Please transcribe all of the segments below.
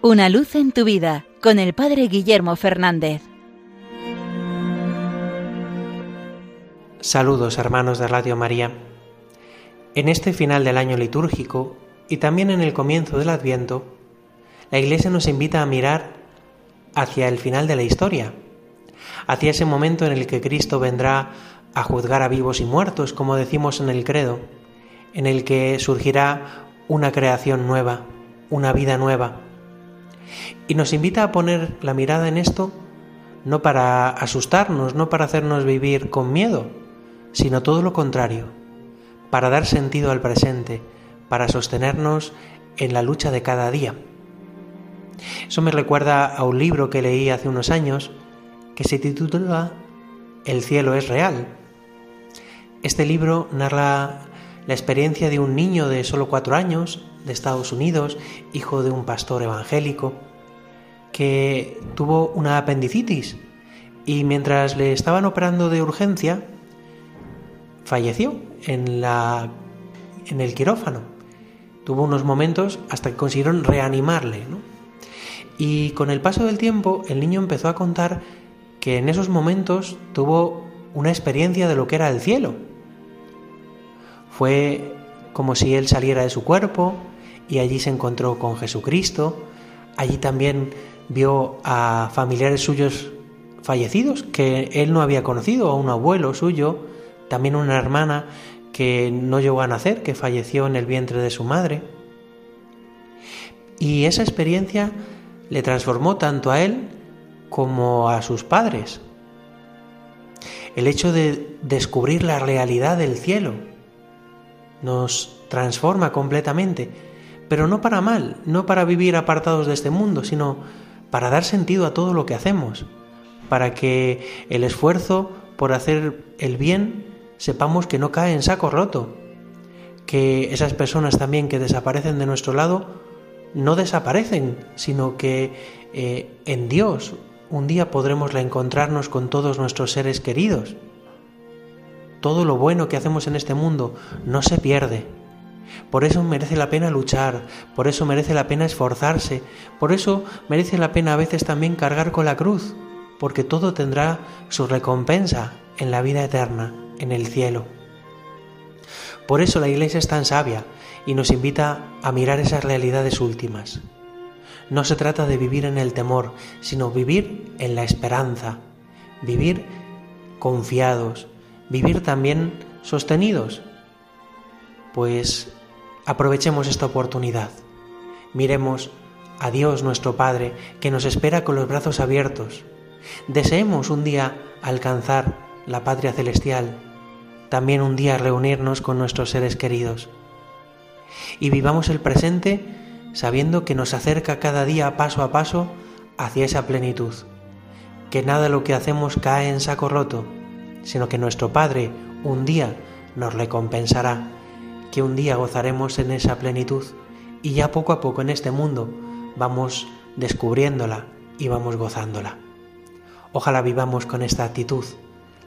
Una luz en tu vida con el Padre Guillermo Fernández. Saludos hermanos de Radio María. En este final del año litúrgico y también en el comienzo del Adviento, la Iglesia nos invita a mirar hacia el final de la historia, hacia ese momento en el que Cristo vendrá a juzgar a vivos y muertos, como decimos en el credo, en el que surgirá una creación nueva, una vida nueva y nos invita a poner la mirada en esto no para asustarnos, no para hacernos vivir con miedo, sino todo lo contrario, para dar sentido al presente, para sostenernos en la lucha de cada día. Eso me recuerda a un libro que leí hace unos años que se titula El cielo es real. Este libro narra la experiencia de un niño de solo cuatro años de Estados Unidos, hijo de un pastor evangélico, que tuvo una apendicitis y mientras le estaban operando de urgencia, falleció en, la, en el quirófano. Tuvo unos momentos hasta que consiguieron reanimarle. Y con el paso del tiempo, el niño empezó a contar que en esos momentos tuvo una experiencia de lo que era el cielo. Fue como si él saliera de su cuerpo y allí se encontró con Jesucristo. Allí también vio a familiares suyos fallecidos que él no había conocido, a un abuelo suyo, también una hermana que no llegó a nacer, que falleció en el vientre de su madre. Y esa experiencia le transformó tanto a él como a sus padres. El hecho de descubrir la realidad del cielo nos transforma completamente, pero no para mal, no para vivir apartados de este mundo, sino para dar sentido a todo lo que hacemos, para que el esfuerzo por hacer el bien sepamos que no cae en saco roto, que esas personas también que desaparecen de nuestro lado no desaparecen, sino que eh, en Dios un día podremos reencontrarnos con todos nuestros seres queridos. Todo lo bueno que hacemos en este mundo no se pierde, por eso merece la pena luchar, por eso merece la pena esforzarse, por eso merece la pena a veces también cargar con la cruz, porque todo tendrá su recompensa en la vida eterna, en el cielo. Por eso la Iglesia es tan sabia y nos invita a mirar esas realidades últimas. No se trata de vivir en el temor, sino vivir en la esperanza, vivir confiados, vivir también sostenidos, pues Aprovechemos esta oportunidad. Miremos a Dios nuestro Padre que nos espera con los brazos abiertos. Deseemos un día alcanzar la patria celestial, también un día reunirnos con nuestros seres queridos. Y vivamos el presente sabiendo que nos acerca cada día paso a paso hacia esa plenitud, que nada lo que hacemos cae en saco roto, sino que nuestro Padre un día nos recompensará que un día gozaremos en esa plenitud y ya poco a poco en este mundo vamos descubriéndola y vamos gozándola. Ojalá vivamos con esta actitud,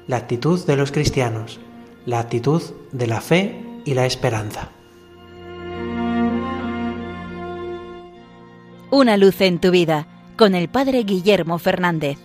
la actitud de los cristianos, la actitud de la fe y la esperanza. Una luz en tu vida con el Padre Guillermo Fernández.